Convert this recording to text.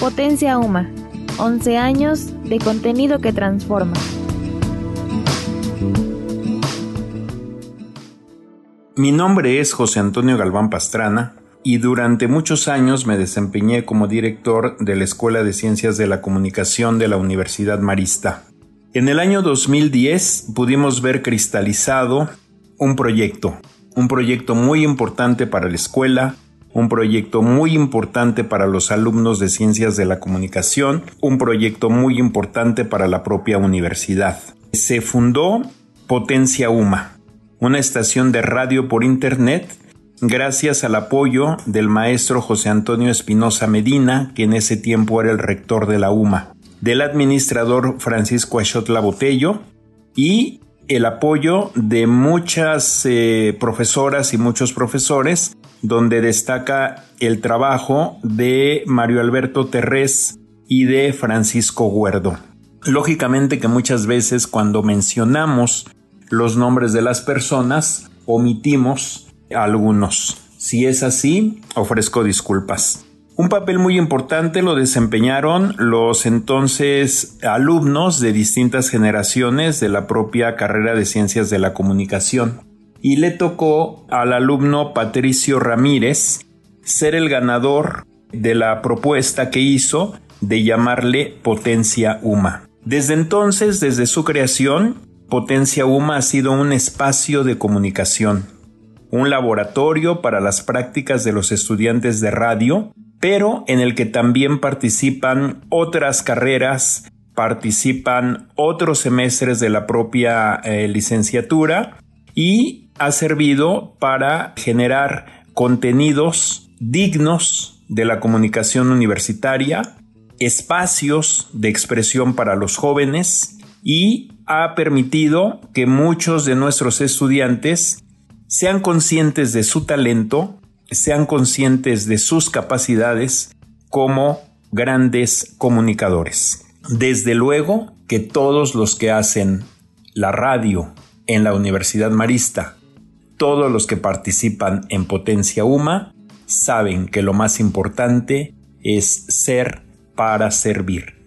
Potencia Uma, 11 años de contenido que transforma. Mi nombre es José Antonio Galván Pastrana y durante muchos años me desempeñé como director de la Escuela de Ciencias de la Comunicación de la Universidad Marista. En el año 2010 pudimos ver cristalizado un proyecto, un proyecto muy importante para la escuela, un proyecto muy importante para los alumnos de ciencias de la comunicación, un proyecto muy importante para la propia universidad. Se fundó Potencia UMA, una estación de radio por Internet, gracias al apoyo del maestro José Antonio Espinosa Medina, que en ese tiempo era el rector de la UMA, del administrador Francisco Achotla Botello y el apoyo de muchas eh, profesoras y muchos profesores donde destaca el trabajo de Mario Alberto Terrés y de Francisco Guerdo. Lógicamente que muchas veces cuando mencionamos los nombres de las personas omitimos algunos. Si es así, ofrezco disculpas. Un papel muy importante lo desempeñaron los entonces alumnos de distintas generaciones de la propia carrera de ciencias de la comunicación y le tocó al alumno Patricio Ramírez ser el ganador de la propuesta que hizo de llamarle Potencia Uma. Desde entonces, desde su creación, Potencia Uma ha sido un espacio de comunicación, un laboratorio para las prácticas de los estudiantes de radio, pero en el que también participan otras carreras, participan otros semestres de la propia eh, licenciatura y ha servido para generar contenidos dignos de la comunicación universitaria, espacios de expresión para los jóvenes y ha permitido que muchos de nuestros estudiantes sean conscientes de su talento, sean conscientes de sus capacidades como grandes comunicadores. Desde luego que todos los que hacen la radio en la Universidad Marista todos los que participan en Potencia UMA saben que lo más importante es ser para servir.